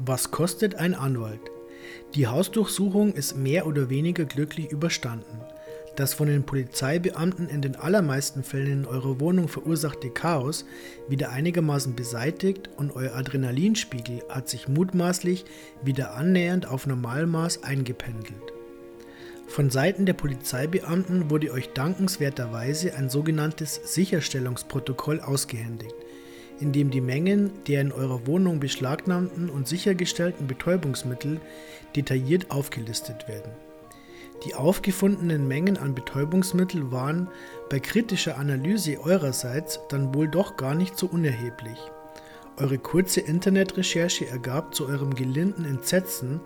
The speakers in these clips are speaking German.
Was kostet ein Anwalt? Die Hausdurchsuchung ist mehr oder weniger glücklich überstanden. Das von den Polizeibeamten in den allermeisten Fällen in eurer Wohnung verursachte Chaos wieder einigermaßen beseitigt und euer Adrenalinspiegel hat sich mutmaßlich wieder annähernd auf Normalmaß eingependelt. Von Seiten der Polizeibeamten wurde euch dankenswerterweise ein sogenanntes Sicherstellungsprotokoll ausgehändigt, in dem die Mengen der in eurer Wohnung beschlagnahmten und sichergestellten Betäubungsmittel detailliert aufgelistet werden. Die aufgefundenen Mengen an Betäubungsmittel waren bei kritischer Analyse eurerseits dann wohl doch gar nicht so unerheblich. Eure kurze Internetrecherche ergab zu eurem gelinden Entsetzen,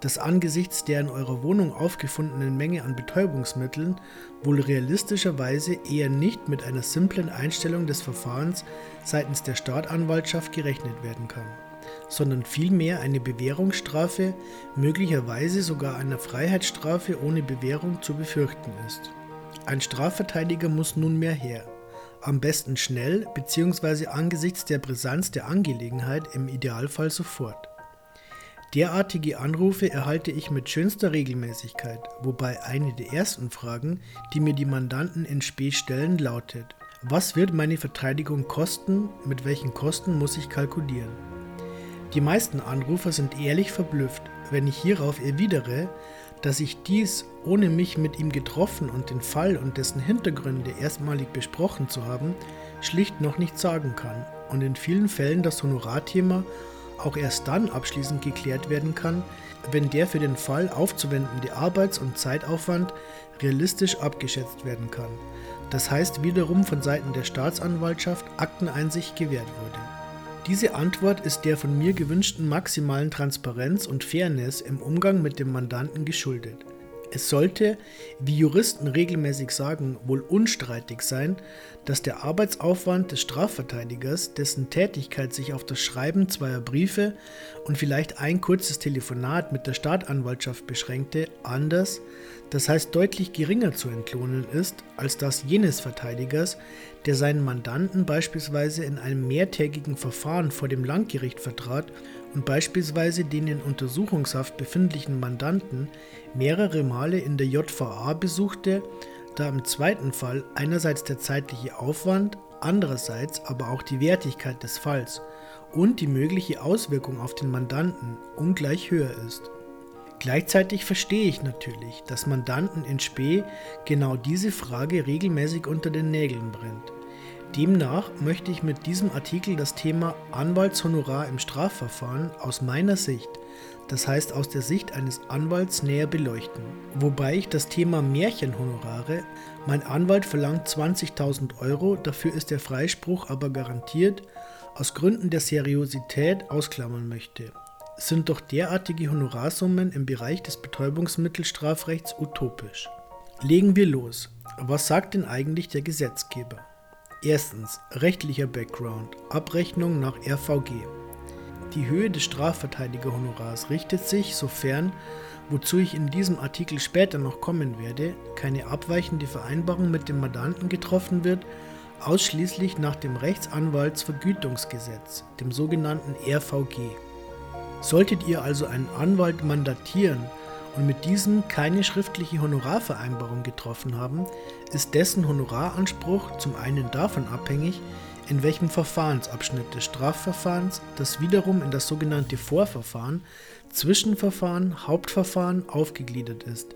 dass angesichts der in eurer Wohnung aufgefundenen Menge an Betäubungsmitteln wohl realistischerweise eher nicht mit einer simplen Einstellung des Verfahrens seitens der Staatsanwaltschaft gerechnet werden kann sondern vielmehr eine Bewährungsstrafe, möglicherweise sogar eine Freiheitsstrafe ohne Bewährung zu befürchten ist. Ein Strafverteidiger muss nunmehr her. Am besten schnell bzw. angesichts der Brisanz der Angelegenheit im Idealfall sofort. Derartige Anrufe erhalte ich mit schönster Regelmäßigkeit, wobei eine der ersten Fragen, die mir die Mandanten in Spee stellen, lautet: Was wird meine Verteidigung kosten? Mit welchen Kosten muss ich kalkulieren? Die meisten Anrufer sind ehrlich verblüfft, wenn ich hierauf erwidere, dass ich dies, ohne mich mit ihm getroffen und den Fall und dessen Hintergründe erstmalig besprochen zu haben, schlicht noch nicht sagen kann und in vielen Fällen das Honorarthema auch erst dann abschließend geklärt werden kann, wenn der für den Fall aufzuwendende Arbeits- und Zeitaufwand realistisch abgeschätzt werden kann. Das heißt wiederum von Seiten der Staatsanwaltschaft Akteneinsicht gewährt wurde. Diese Antwort ist der von mir gewünschten maximalen Transparenz und Fairness im Umgang mit dem Mandanten geschuldet. Es sollte, wie Juristen regelmäßig sagen, wohl unstreitig sein, dass der Arbeitsaufwand des Strafverteidigers, dessen Tätigkeit sich auf das Schreiben zweier Briefe und vielleicht ein kurzes Telefonat mit der Staatsanwaltschaft beschränkte, anders, das heißt deutlich geringer zu entlohnen ist als das jenes Verteidigers, der seinen Mandanten beispielsweise in einem mehrtägigen Verfahren vor dem Landgericht vertrat und beispielsweise den in Untersuchungshaft befindlichen Mandanten mehrere Male in der JVA besuchte, da im zweiten Fall einerseits der zeitliche Aufwand, andererseits aber auch die Wertigkeit des Falls und die mögliche Auswirkung auf den Mandanten ungleich höher ist. Gleichzeitig verstehe ich natürlich, dass Mandanten in Spee genau diese Frage regelmäßig unter den Nägeln brennt. Demnach möchte ich mit diesem Artikel das Thema Anwaltshonorar im Strafverfahren aus meiner Sicht, das heißt aus der Sicht eines Anwalts, näher beleuchten. Wobei ich das Thema Märchenhonorare, mein Anwalt verlangt 20.000 Euro, dafür ist der Freispruch aber garantiert, aus Gründen der Seriosität ausklammern möchte. Sind doch derartige Honorarsummen im Bereich des Betäubungsmittelstrafrechts utopisch. Legen wir los. Was sagt denn eigentlich der Gesetzgeber? Erstens rechtlicher Background, Abrechnung nach RVG. Die Höhe des Strafverteidigerhonorars richtet sich, sofern, wozu ich in diesem Artikel später noch kommen werde, keine abweichende Vereinbarung mit dem Mandanten getroffen wird, ausschließlich nach dem Rechtsanwaltsvergütungsgesetz, dem sogenannten RVG. Solltet ihr also einen Anwalt mandatieren und mit diesem keine schriftliche Honorarvereinbarung getroffen haben, ist dessen Honoraranspruch zum einen davon abhängig, in welchem Verfahrensabschnitt des Strafverfahrens, das wiederum in das sogenannte Vorverfahren, Zwischenverfahren, Hauptverfahren aufgegliedert ist,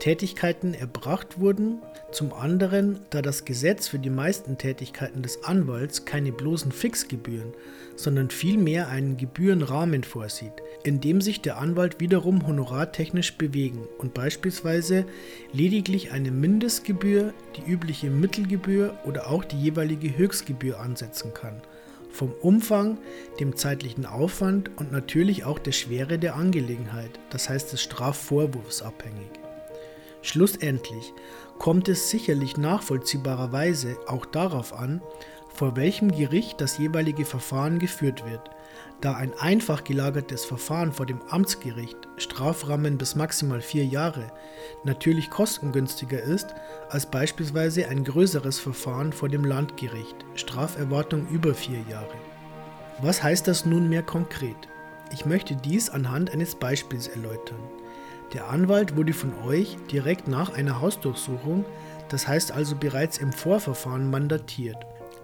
Tätigkeiten erbracht wurden, zum anderen, da das Gesetz für die meisten Tätigkeiten des Anwalts keine bloßen Fixgebühren, sondern vielmehr einen Gebührenrahmen vorsieht, in dem sich der Anwalt wiederum honorartechnisch bewegen und beispielsweise lediglich eine Mindestgebühr, die übliche Mittelgebühr oder auch die jeweilige Höchstgebühr ansetzen kann. Vom Umfang, dem zeitlichen Aufwand und natürlich auch der Schwere der Angelegenheit, das heißt des Strafvorwurfs abhängig. Schlussendlich kommt es sicherlich nachvollziehbarerweise auch darauf an, vor welchem Gericht das jeweilige Verfahren geführt wird, da ein einfach gelagertes Verfahren vor dem Amtsgericht, Strafrahmen bis maximal vier Jahre, natürlich kostengünstiger ist als beispielsweise ein größeres Verfahren vor dem Landgericht, Straferwartung über vier Jahre. Was heißt das nunmehr konkret? Ich möchte dies anhand eines Beispiels erläutern. Der Anwalt wurde von euch direkt nach einer Hausdurchsuchung, das heißt also bereits im Vorverfahren, mandatiert.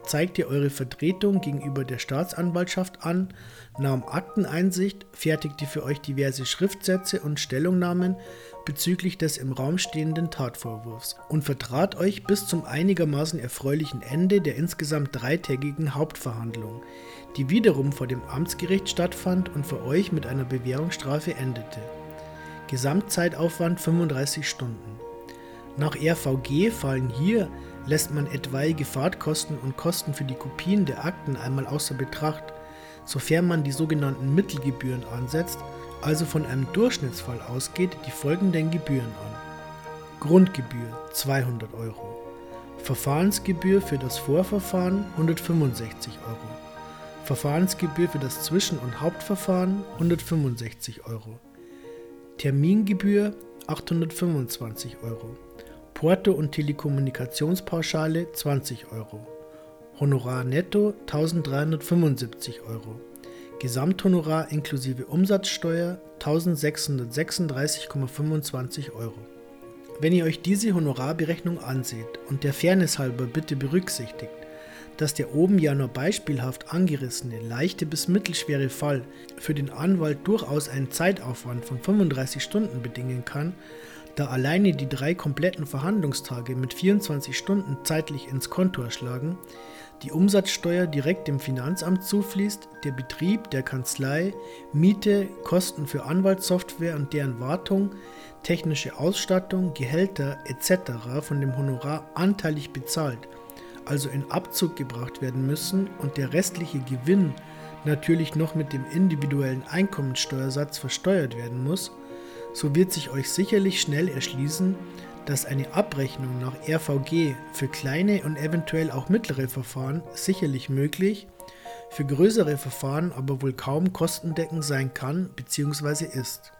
Zeigt ihr eure Vertretung gegenüber der Staatsanwaltschaft an, nahm Akteneinsicht, fertigte für euch diverse Schriftsätze und Stellungnahmen bezüglich des im Raum stehenden Tatvorwurfs und vertrat euch bis zum einigermaßen erfreulichen Ende der insgesamt dreitägigen Hauptverhandlung, die wiederum vor dem Amtsgericht stattfand und für euch mit einer Bewährungsstrafe endete. Gesamtzeitaufwand 35 Stunden. Nach RVG fallen hier, lässt man etwaige Fahrtkosten und Kosten für die Kopien der Akten einmal außer Betracht, sofern man die sogenannten Mittelgebühren ansetzt, also von einem Durchschnittsfall ausgeht, die folgenden Gebühren an. Grundgebühr 200 Euro. Verfahrensgebühr für das Vorverfahren 165 Euro. Verfahrensgebühr für das Zwischen- und Hauptverfahren 165 Euro. Termingebühr 825 Euro. Porto- und Telekommunikationspauschale 20 Euro. Honorar netto 1375 Euro. Gesamthonorar inklusive Umsatzsteuer 1636,25 Euro. Wenn ihr euch diese Honorarberechnung anseht und der Fairness halber bitte berücksichtigt, dass der oben ja nur beispielhaft angerissene leichte bis mittelschwere Fall für den Anwalt durchaus einen Zeitaufwand von 35 Stunden bedingen kann, da alleine die drei kompletten Verhandlungstage mit 24 Stunden zeitlich ins Konto erschlagen, die Umsatzsteuer direkt dem Finanzamt zufließt, der Betrieb der Kanzlei, Miete, Kosten für Anwaltssoftware und deren Wartung, technische Ausstattung, Gehälter etc. von dem Honorar anteilig bezahlt – also in Abzug gebracht werden müssen und der restliche Gewinn natürlich noch mit dem individuellen Einkommensteuersatz versteuert werden muss, so wird sich euch sicherlich schnell erschließen, dass eine Abrechnung nach RVG für kleine und eventuell auch mittlere Verfahren sicherlich möglich, für größere Verfahren aber wohl kaum kostendeckend sein kann bzw. ist.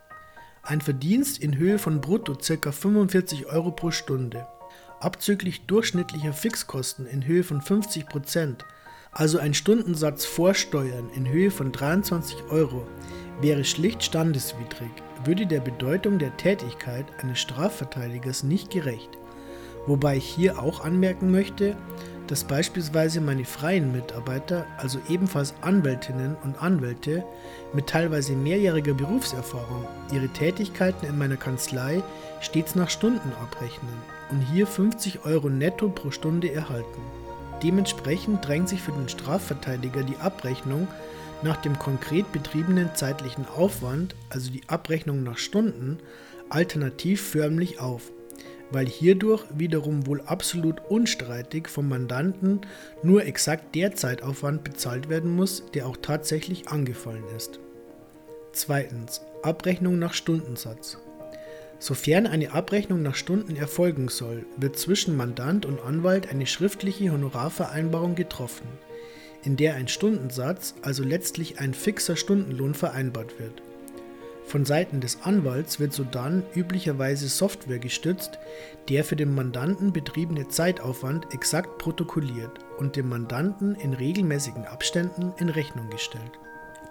Ein Verdienst in Höhe von brutto ca. 45 Euro pro Stunde abzüglich durchschnittlicher Fixkosten in Höhe von 50%, also ein Stundensatz vor Steuern in Höhe von 23 Euro, wäre schlicht standeswidrig, würde der Bedeutung der Tätigkeit eines Strafverteidigers nicht gerecht. Wobei ich hier auch anmerken möchte, dass beispielsweise meine freien Mitarbeiter, also ebenfalls Anwältinnen und Anwälte mit teilweise mehrjähriger Berufserfahrung, ihre Tätigkeiten in meiner Kanzlei stets nach Stunden abrechnen und hier 50 Euro netto pro Stunde erhalten. Dementsprechend drängt sich für den Strafverteidiger die Abrechnung nach dem konkret betriebenen zeitlichen Aufwand, also die Abrechnung nach Stunden, alternativ förmlich auf, weil hierdurch wiederum wohl absolut unstreitig vom Mandanten nur exakt der Zeitaufwand bezahlt werden muss, der auch tatsächlich angefallen ist. Zweitens. Abrechnung nach Stundensatz. Sofern eine Abrechnung nach Stunden erfolgen soll, wird zwischen Mandant und Anwalt eine schriftliche Honorarvereinbarung getroffen, in der ein Stundensatz, also letztlich ein fixer Stundenlohn vereinbart wird. Von Seiten des Anwalts wird sodann üblicherweise Software gestützt, der für den Mandanten betriebene Zeitaufwand exakt protokolliert und dem Mandanten in regelmäßigen Abständen in Rechnung gestellt.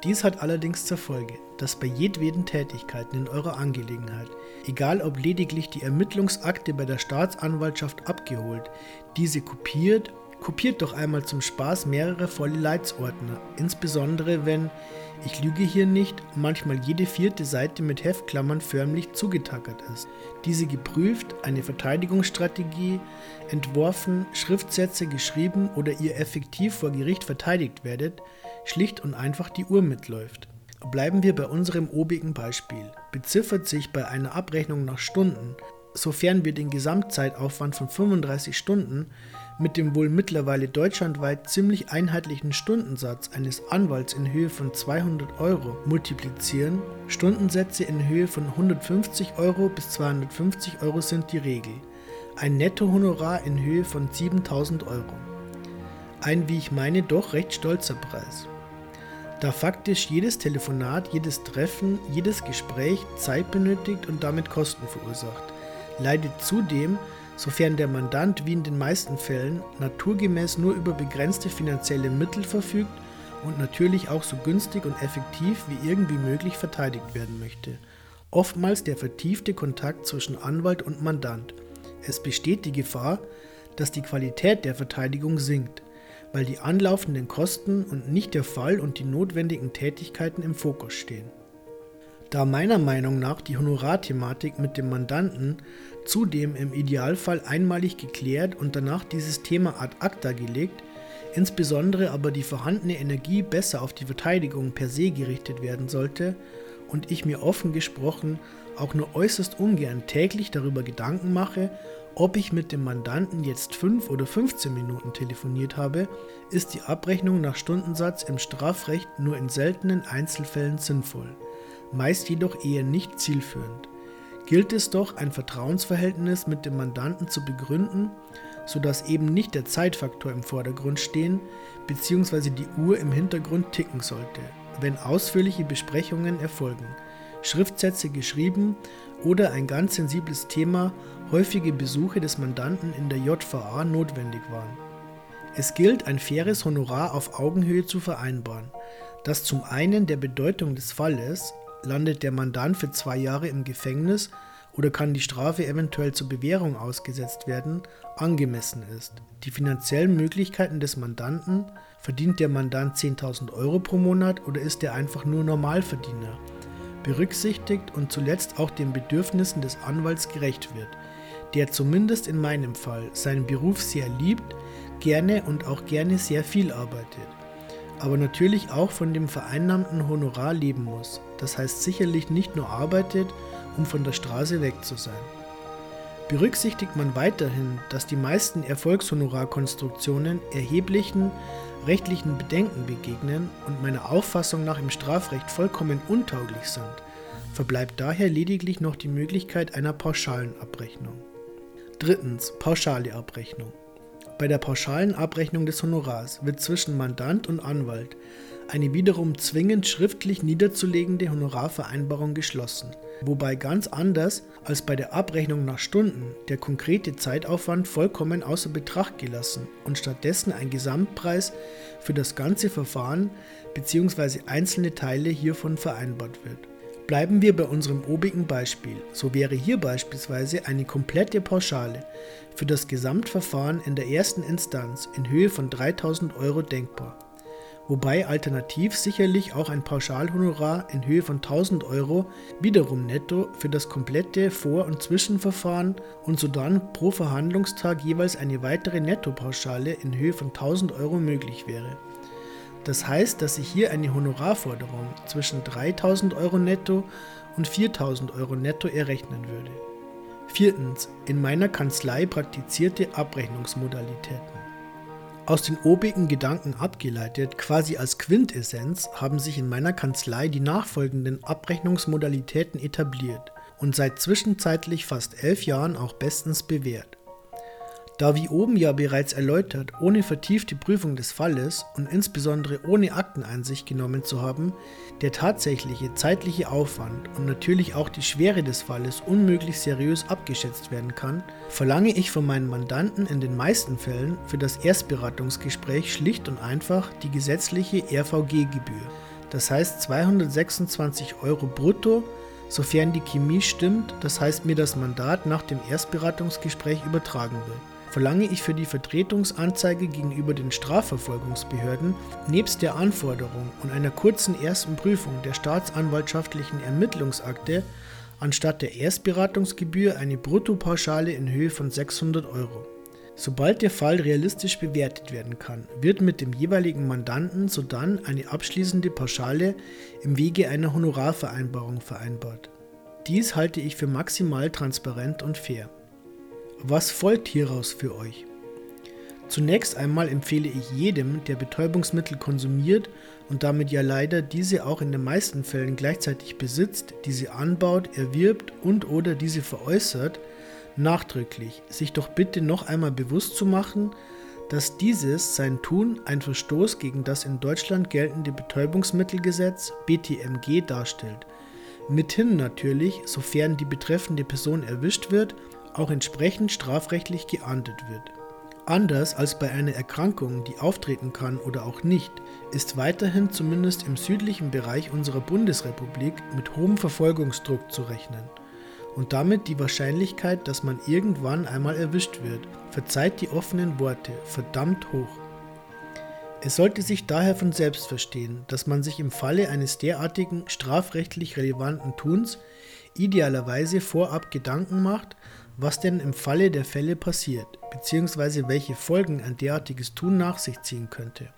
Dies hat allerdings zur Folge, dass bei jedweden Tätigkeiten in eurer Angelegenheit, egal ob lediglich die Ermittlungsakte bei der Staatsanwaltschaft abgeholt, diese kopiert, kopiert doch einmal zum Spaß mehrere volle Leitsordner, insbesondere wenn, ich lüge hier nicht, manchmal jede vierte Seite mit Heftklammern förmlich zugetackert ist. Diese geprüft, eine Verteidigungsstrategie entworfen, Schriftsätze geschrieben oder ihr effektiv vor Gericht verteidigt werdet, schlicht und einfach die Uhr mitläuft. Bleiben wir bei unserem obigen Beispiel. Beziffert sich bei einer Abrechnung nach Stunden, sofern wir den Gesamtzeitaufwand von 35 Stunden mit dem wohl mittlerweile deutschlandweit ziemlich einheitlichen Stundensatz eines Anwalts in Höhe von 200 Euro multiplizieren, Stundensätze in Höhe von 150 Euro bis 250 Euro sind die Regel. Ein Nettohonorar in Höhe von 7000 Euro. Ein, wie ich meine, doch recht stolzer Preis da faktisch jedes Telefonat, jedes Treffen, jedes Gespräch Zeit benötigt und damit Kosten verursacht, leidet zudem, sofern der Mandant wie in den meisten Fällen naturgemäß nur über begrenzte finanzielle Mittel verfügt und natürlich auch so günstig und effektiv wie irgendwie möglich verteidigt werden möchte. Oftmals der vertiefte Kontakt zwischen Anwalt und Mandant. Es besteht die Gefahr, dass die Qualität der Verteidigung sinkt, weil die anlaufenden Kosten und nicht der Fall und die notwendigen Tätigkeiten im Fokus stehen. Da meiner Meinung nach die Honorarthematik mit dem Mandanten zudem im Idealfall einmalig geklärt und danach dieses Thema ad acta gelegt, insbesondere aber die vorhandene Energie besser auf die Verteidigung per se gerichtet werden sollte und ich mir offen gesprochen auch nur äußerst ungern täglich darüber Gedanken mache, ob ich mit dem Mandanten jetzt 5 oder 15 Minuten telefoniert habe, ist die Abrechnung nach Stundensatz im Strafrecht nur in seltenen Einzelfällen sinnvoll, meist jedoch eher nicht zielführend. Gilt es doch, ein Vertrauensverhältnis mit dem Mandanten zu begründen, sodass eben nicht der Zeitfaktor im Vordergrund stehen bzw. die Uhr im Hintergrund ticken sollte, wenn ausführliche Besprechungen erfolgen, Schriftsätze geschrieben oder ein ganz sensibles Thema häufige Besuche des Mandanten in der JVA notwendig waren. Es gilt, ein faires Honorar auf Augenhöhe zu vereinbaren, das zum einen der Bedeutung des Falles, landet der Mandant für zwei Jahre im Gefängnis oder kann die Strafe eventuell zur Bewährung ausgesetzt werden, angemessen ist. Die finanziellen Möglichkeiten des Mandanten, verdient der Mandant 10.000 Euro pro Monat oder ist er einfach nur Normalverdiener, berücksichtigt und zuletzt auch den Bedürfnissen des Anwalts gerecht wird, der zumindest in meinem Fall seinen Beruf sehr liebt, gerne und auch gerne sehr viel arbeitet, aber natürlich auch von dem vereinnahmten Honorar leben muss, das heißt sicherlich nicht nur arbeitet, um von der Straße weg zu sein. Berücksichtigt man weiterhin, dass die meisten Erfolgshonorarkonstruktionen erheblichen rechtlichen Bedenken begegnen und meiner Auffassung nach im Strafrecht vollkommen untauglich sind, verbleibt daher lediglich noch die Möglichkeit einer pauschalen Abrechnung. Drittens pauschale Abrechnung. Bei der pauschalen Abrechnung des Honorars wird zwischen Mandant und Anwalt eine wiederum zwingend schriftlich niederzulegende Honorarvereinbarung geschlossen, wobei ganz anders als bei der Abrechnung nach Stunden der konkrete Zeitaufwand vollkommen außer Betracht gelassen und stattdessen ein Gesamtpreis für das ganze Verfahren bzw. einzelne Teile hiervon vereinbart wird. Bleiben wir bei unserem obigen Beispiel, so wäre hier beispielsweise eine komplette Pauschale für das Gesamtverfahren in der ersten Instanz in Höhe von 3000 Euro denkbar, wobei alternativ sicherlich auch ein Pauschalhonorar in Höhe von 1000 Euro wiederum netto für das komplette Vor- und Zwischenverfahren und sodann pro Verhandlungstag jeweils eine weitere Nettopauschale in Höhe von 1000 Euro möglich wäre. Das heißt, dass sich hier eine Honorarforderung zwischen 3000 Euro netto und 4000 Euro netto errechnen würde. Viertens. In meiner Kanzlei praktizierte Abrechnungsmodalitäten. Aus den obigen Gedanken abgeleitet, quasi als Quintessenz, haben sich in meiner Kanzlei die nachfolgenden Abrechnungsmodalitäten etabliert und seit zwischenzeitlich fast elf Jahren auch bestens bewährt. Da wie oben ja bereits erläutert, ohne vertiefte Prüfung des Falles und insbesondere ohne Akteneinsicht genommen zu haben, der tatsächliche zeitliche Aufwand und natürlich auch die Schwere des Falles unmöglich seriös abgeschätzt werden kann, verlange ich von meinen Mandanten in den meisten Fällen für das Erstberatungsgespräch schlicht und einfach die gesetzliche RVG-Gebühr. Das heißt 226 Euro brutto, sofern die Chemie stimmt, das heißt mir das Mandat nach dem Erstberatungsgespräch übertragen wird verlange ich für die Vertretungsanzeige gegenüber den Strafverfolgungsbehörden nebst der Anforderung und einer kurzen ersten Prüfung der staatsanwaltschaftlichen Ermittlungsakte anstatt der Erstberatungsgebühr eine Bruttopauschale in Höhe von 600 Euro. Sobald der Fall realistisch bewertet werden kann, wird mit dem jeweiligen Mandanten sodann eine abschließende Pauschale im Wege einer Honorarvereinbarung vereinbart. Dies halte ich für maximal transparent und fair. Was folgt hieraus für euch? Zunächst einmal empfehle ich jedem, der Betäubungsmittel konsumiert und damit ja leider diese auch in den meisten Fällen gleichzeitig besitzt, diese anbaut, erwirbt und oder diese veräußert, nachdrücklich sich doch bitte noch einmal bewusst zu machen, dass dieses sein Tun ein Verstoß gegen das in Deutschland geltende Betäubungsmittelgesetz BTMG darstellt. Mithin natürlich, sofern die betreffende Person erwischt wird, auch entsprechend strafrechtlich geahndet wird. Anders als bei einer Erkrankung, die auftreten kann oder auch nicht, ist weiterhin zumindest im südlichen Bereich unserer Bundesrepublik mit hohem Verfolgungsdruck zu rechnen und damit die Wahrscheinlichkeit, dass man irgendwann einmal erwischt wird, verzeiht die offenen Worte, verdammt hoch. Es sollte sich daher von selbst verstehen, dass man sich im Falle eines derartigen strafrechtlich relevanten Tuns idealerweise vorab Gedanken macht, was denn im Falle der Fälle passiert, bzw. welche Folgen ein derartiges Tun nach sich ziehen könnte.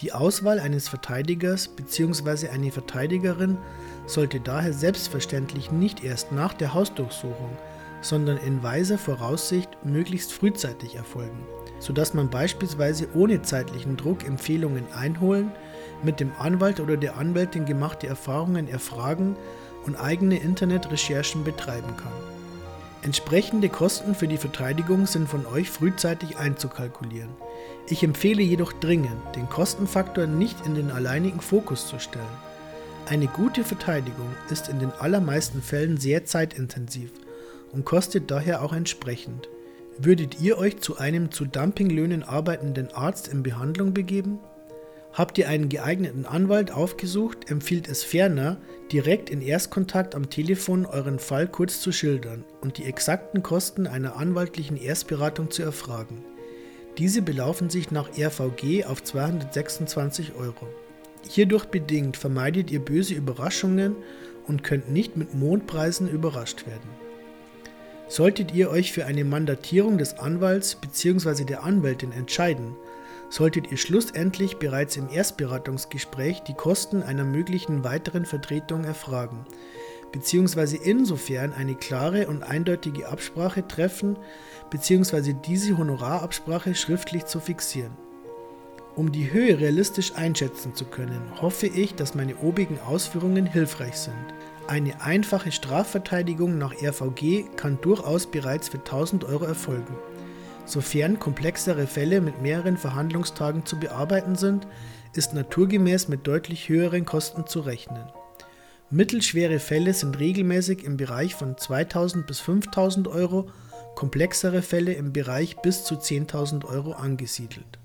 Die Auswahl eines Verteidigers bzw. eine Verteidigerin sollte daher selbstverständlich nicht erst nach der Hausdurchsuchung, sondern in weiser Voraussicht möglichst frühzeitig erfolgen, sodass man beispielsweise ohne zeitlichen Druck Empfehlungen einholen, mit dem Anwalt oder der Anwältin gemachte Erfahrungen erfragen und eigene Internetrecherchen betreiben kann. Entsprechende Kosten für die Verteidigung sind von euch frühzeitig einzukalkulieren. Ich empfehle jedoch dringend, den Kostenfaktor nicht in den alleinigen Fokus zu stellen. Eine gute Verteidigung ist in den allermeisten Fällen sehr zeitintensiv und kostet daher auch entsprechend. Würdet ihr euch zu einem zu Dumpinglöhnen arbeitenden Arzt in Behandlung begeben? Habt ihr einen geeigneten Anwalt aufgesucht, empfiehlt es ferner, direkt in Erstkontakt am Telefon euren Fall kurz zu schildern und die exakten Kosten einer anwaltlichen Erstberatung zu erfragen. Diese belaufen sich nach RVG auf 226 Euro. Hierdurch bedingt vermeidet ihr böse Überraschungen und könnt nicht mit Mondpreisen überrascht werden. Solltet ihr euch für eine Mandatierung des Anwalts bzw. der Anwältin entscheiden, solltet ihr schlussendlich bereits im Erstberatungsgespräch die Kosten einer möglichen weiteren Vertretung erfragen, bzw. insofern eine klare und eindeutige Absprache treffen, bzw. diese Honorarabsprache schriftlich zu fixieren. Um die Höhe realistisch einschätzen zu können, hoffe ich, dass meine obigen Ausführungen hilfreich sind. Eine einfache Strafverteidigung nach RVG kann durchaus bereits für 1000 Euro erfolgen. Sofern komplexere Fälle mit mehreren Verhandlungstagen zu bearbeiten sind, ist naturgemäß mit deutlich höheren Kosten zu rechnen. Mittelschwere Fälle sind regelmäßig im Bereich von 2000 bis 5000 Euro, komplexere Fälle im Bereich bis zu 10.000 Euro angesiedelt.